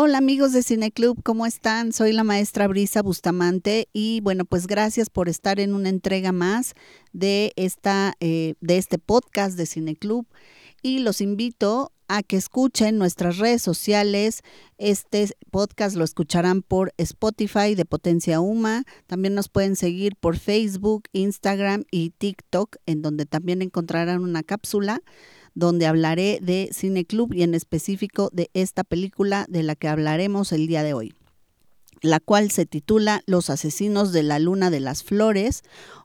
Hola amigos de Cineclub, ¿cómo están? Soy la maestra Brisa Bustamante y bueno, pues gracias por estar en una entrega más de, esta, eh, de este podcast de Cineclub y los invito a que escuchen nuestras redes sociales. Este podcast lo escucharán por Spotify de Potencia Uma. También nos pueden seguir por Facebook, Instagram y TikTok, en donde también encontrarán una cápsula donde hablaré de Cine Club y en específico de esta película de la que hablaremos el día de hoy, la cual se titula Los asesinos de la luna de las flores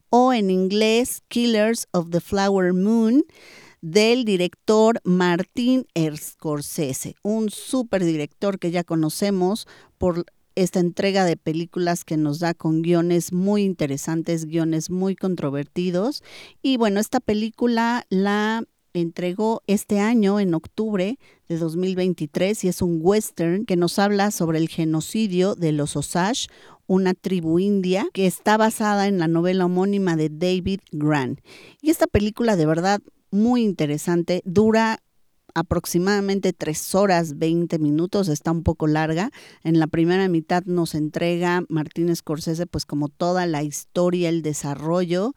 o en inglés Killers of the Flower Moon del director Martín Scorsese, un super director que ya conocemos por esta entrega de películas que nos da con guiones muy interesantes, guiones muy controvertidos. Y bueno, esta película la entregó este año, en octubre de 2023, y es un western que nos habla sobre el genocidio de los Osage, una tribu india que está basada en la novela homónima de David Grant. Y esta película de verdad muy interesante, dura aproximadamente tres horas 20 minutos, está un poco larga. En la primera mitad nos entrega Martínez Scorsese pues como toda la historia, el desarrollo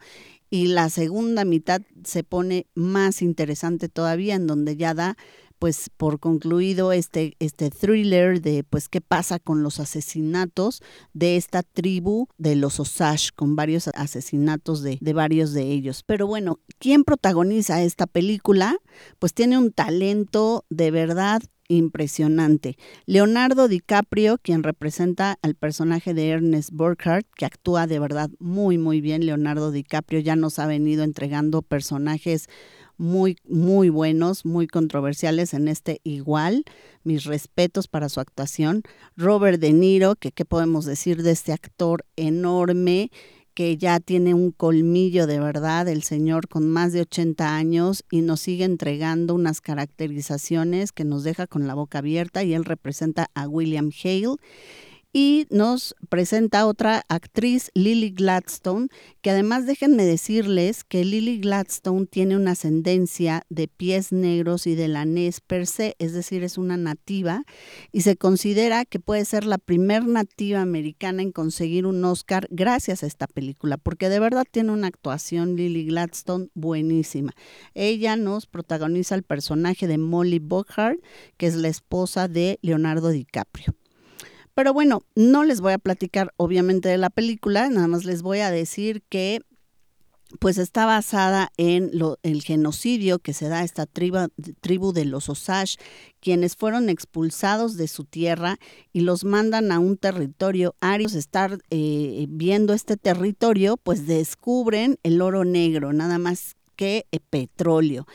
y la segunda mitad se pone más interesante todavía en donde ya da pues por concluido este, este thriller de pues qué pasa con los asesinatos de esta tribu de los Osage, con varios asesinatos de, de varios de ellos. Pero bueno, ¿quién protagoniza esta película? Pues tiene un talento de verdad impresionante. Leonardo DiCaprio, quien representa al personaje de Ernest Burkhardt, que actúa de verdad muy, muy bien. Leonardo DiCaprio ya nos ha venido entregando personajes muy, muy buenos, muy controversiales en este igual. Mis respetos para su actuación. Robert De Niro, que qué podemos decir de este actor enorme que ya tiene un colmillo de verdad, el señor con más de 80 años y nos sigue entregando unas caracterizaciones que nos deja con la boca abierta y él representa a William Hale y nos presenta otra actriz, Lily Gladstone, que además déjenme decirles que Lily Gladstone tiene una ascendencia de pies negros y de lanés per se, es decir, es una nativa y se considera que puede ser la primer nativa americana en conseguir un Oscar gracias a esta película, porque de verdad tiene una actuación Lily Gladstone buenísima. Ella nos protagoniza el personaje de Molly Bockhart, que es la esposa de Leonardo DiCaprio. Pero bueno, no les voy a platicar obviamente de la película, nada más les voy a decir que pues está basada en lo, el genocidio que se da a esta tribu, de los Osage, quienes fueron expulsados de su tierra y los mandan a un territorio arios. Estar eh, viendo este territorio, pues descubren el oro negro, nada más que eh, petróleo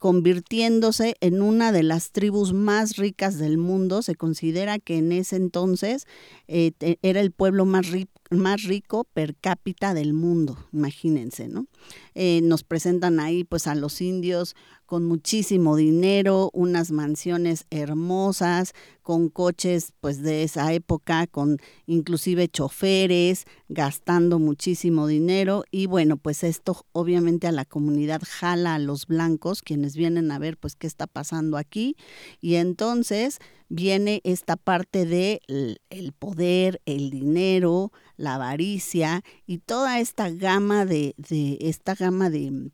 convirtiéndose en una de las tribus más ricas del mundo. Se considera que en ese entonces eh, era el pueblo más, más rico per cápita del mundo, imagínense, ¿no? Eh, nos presentan ahí pues a los indios con muchísimo dinero, unas mansiones hermosas, con coches pues de esa época, con inclusive choferes, gastando muchísimo dinero y bueno, pues esto obviamente a la comunidad jala a los blancos, quienes vienen a ver pues qué está pasando aquí y entonces viene esta parte de el poder, el dinero, la avaricia y toda esta gama de, de esta gama de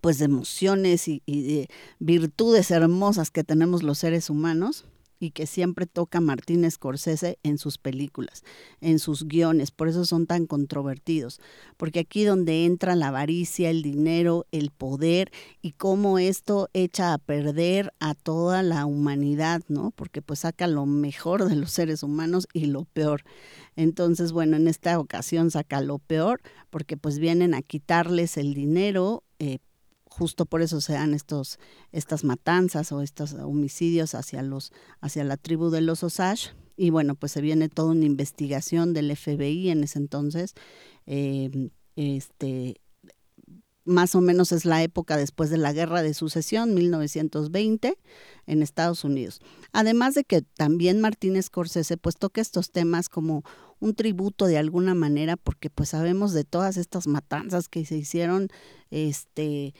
pues de emociones y, de virtudes hermosas que tenemos los seres humanos y que siempre toca Martín Scorsese en sus películas, en sus guiones, por eso son tan controvertidos, porque aquí donde entra la avaricia, el dinero, el poder y cómo esto echa a perder a toda la humanidad, ¿no? Porque pues saca lo mejor de los seres humanos y lo peor. Entonces, bueno, en esta ocasión saca lo peor porque pues vienen a quitarles el dinero, eh, justo por eso se dan estos, estas matanzas o estos homicidios hacia, los, hacia la tribu de los Osage. Y bueno, pues se viene toda una investigación del FBI en ese entonces. Em, este, más o menos es la época después de la Guerra de Sucesión, 1920, en Estados Unidos. Además de que también Martínez Scorsese pues toca estos temas como un tributo de alguna manera, porque pues sabemos de todas estas matanzas que se hicieron, este,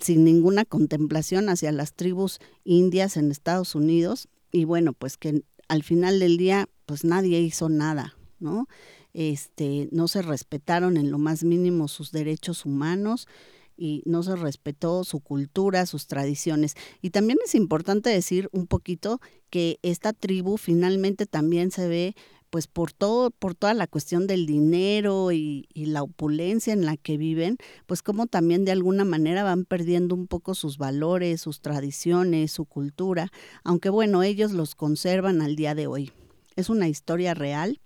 sin ninguna contemplación hacia las tribus indias en Estados Unidos y bueno, pues que al final del día, pues nadie hizo nada, ¿no? Este, no se respetaron en lo más mínimo sus derechos humanos y no se respetó su cultura, sus tradiciones. Y también es importante decir un poquito que esta tribu finalmente también se ve pues por todo, por toda la cuestión del dinero y, la opulencia en la que viven, pues como también de alguna manera van perdiendo un poco sus valores, sus tradiciones, su cultura, aunque bueno, ellos los conservan al día de hoy. Es una historia real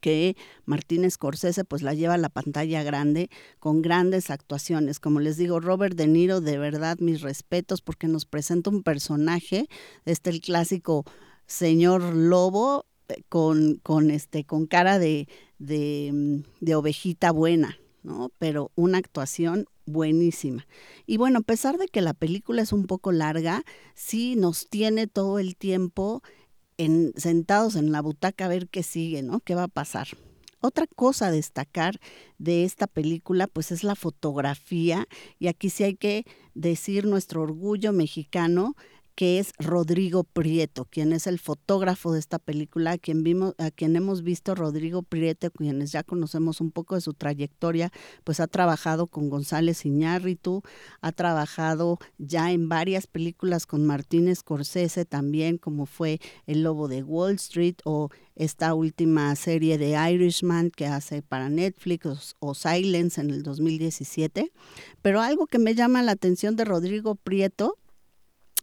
que Martín Scorsese pues la lleva a la pantalla grande con grandes actuaciones. Como les digo, Robert De Niro, de verdad mis respetos porque nos presenta un personaje, este el clásico señor lobo con, con, este, con cara de, de, mm, de ovejita buena, ¿no? Pero una actuación buenísima. Y bueno, a pesar de que la película es un poco larga, sí nos tiene todo el tiempo en, sentados en la butaca a ver qué sigue, ¿no? ¿Qué va a pasar? Otra cosa a destacar de esta película, pues es la fotografía, y aquí sí hay que decir nuestro orgullo mexicano que es Rodrigo Prieto, quien es el fotógrafo de esta película, a quien, vimos, a quien hemos visto Rodrigo Prieto, quienes ya conocemos un poco de su trayectoria, pues ha trabajado con González Iñárritu, ha trabajado ya en varias películas con Martínez Scorsese también, como fue El Lobo de Wall Street o esta última serie de Irishman que hace para Netflix o, o Silence en el 2017. Pero algo que me llama la atención de Rodrigo Prieto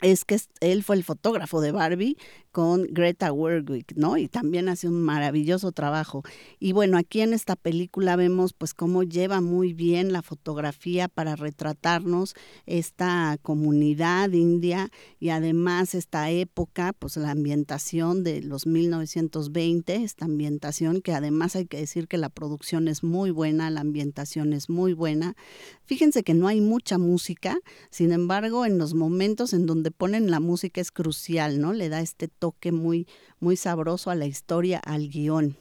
es que él fue el fotógrafo de Barbie con Greta Gerwig, ¿no? Y también hace un maravilloso trabajo. Y bueno, aquí en esta película vemos pues cómo lleva muy bien la fotografía para retratarnos esta comunidad india y además esta época, pues la ambientación de los 1920, esta ambientación que además hay que decir que la producción es muy buena, la ambientación es muy buena. Fíjense que no hay mucha música, sin embargo, en los momentos en donde ponen la música es crucial, ¿no? Le da este toque muy, muy sabroso a la historia, al guion.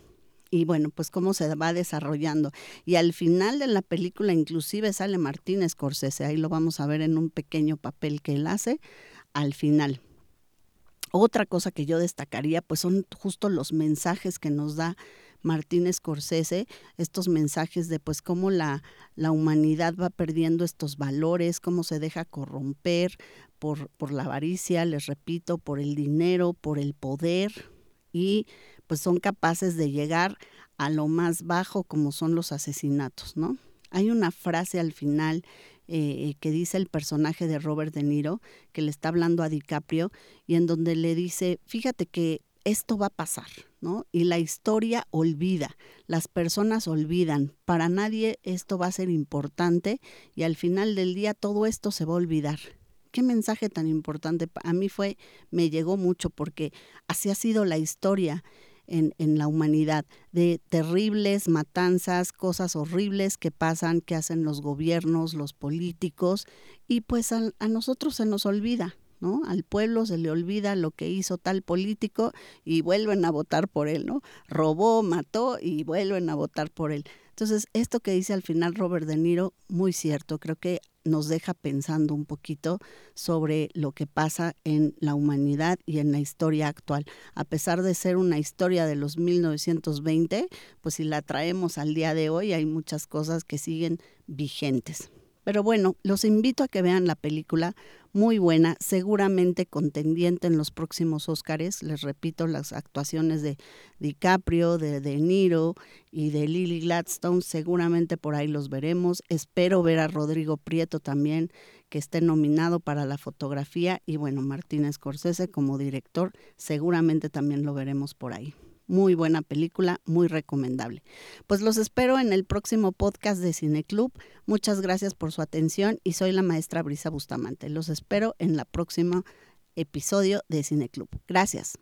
Y bueno, pues cómo se va desarrollando. Y al final de la película inclusive sale Martín Scorsese, ahí lo vamos a ver en un pequeño papel que él hace al final. Otra cosa que yo destacaría, pues son justo los mensajes que nos da Martín Scorsese, estos mensajes de pues cómo la, la humanidad va perdiendo estos valores, cómo se deja corromper por, la avaricia, les repito, por el dinero, por el poder y pues son capaces de llegar a lo más bajo como son los asesinatos, ¿no? Hay una frase al final eh, que dice el personaje de Robert De Niro, que le está hablando a DiCaprio, y en donde le dice, fíjate que esto va a pasar, ¿no? Y la historia olvida, las personas olvidan, para nadie esto va a ser importante y al final del día todo esto se va a olvidar. Qué mensaje tan importante. A mí fue, me llegó mucho porque así ha sido la historia en, en, la humanidad, de terribles matanzas, cosas horribles que pasan, que hacen los gobiernos, los políticos, y pues a, a nosotros se nos olvida, ¿no? Al pueblo se le olvida lo que hizo tal político y vuelven a votar por él, ¿no? Robó, mató y vuelven a votar por él. Entonces, esto que dice al final Robert De Niro, muy cierto, creo que nos deja pensando un poquito sobre lo que pasa en la humanidad y en la historia actual. A pesar de ser una historia de los 1920, pues si la traemos al día de hoy, hay muchas cosas que siguen vigentes. Pero bueno, los invito a que vean la película, muy buena, seguramente contendiente en los próximos Óscares. Les repito, las actuaciones de DiCaprio, de De Niro y de Lily Gladstone, seguramente por ahí los veremos. Espero ver a Rodrigo Prieto también, que esté nominado para la fotografía. Y bueno, Martínez Scorsese como director, seguramente también lo veremos por ahí. Muy buena película, muy recomendable. Pues los espero en el próximo podcast de Cineclub. Muchas gracias por su atención y soy la maestra Brisa Bustamante. Los espero en el próximo episodio de Cineclub. Gracias.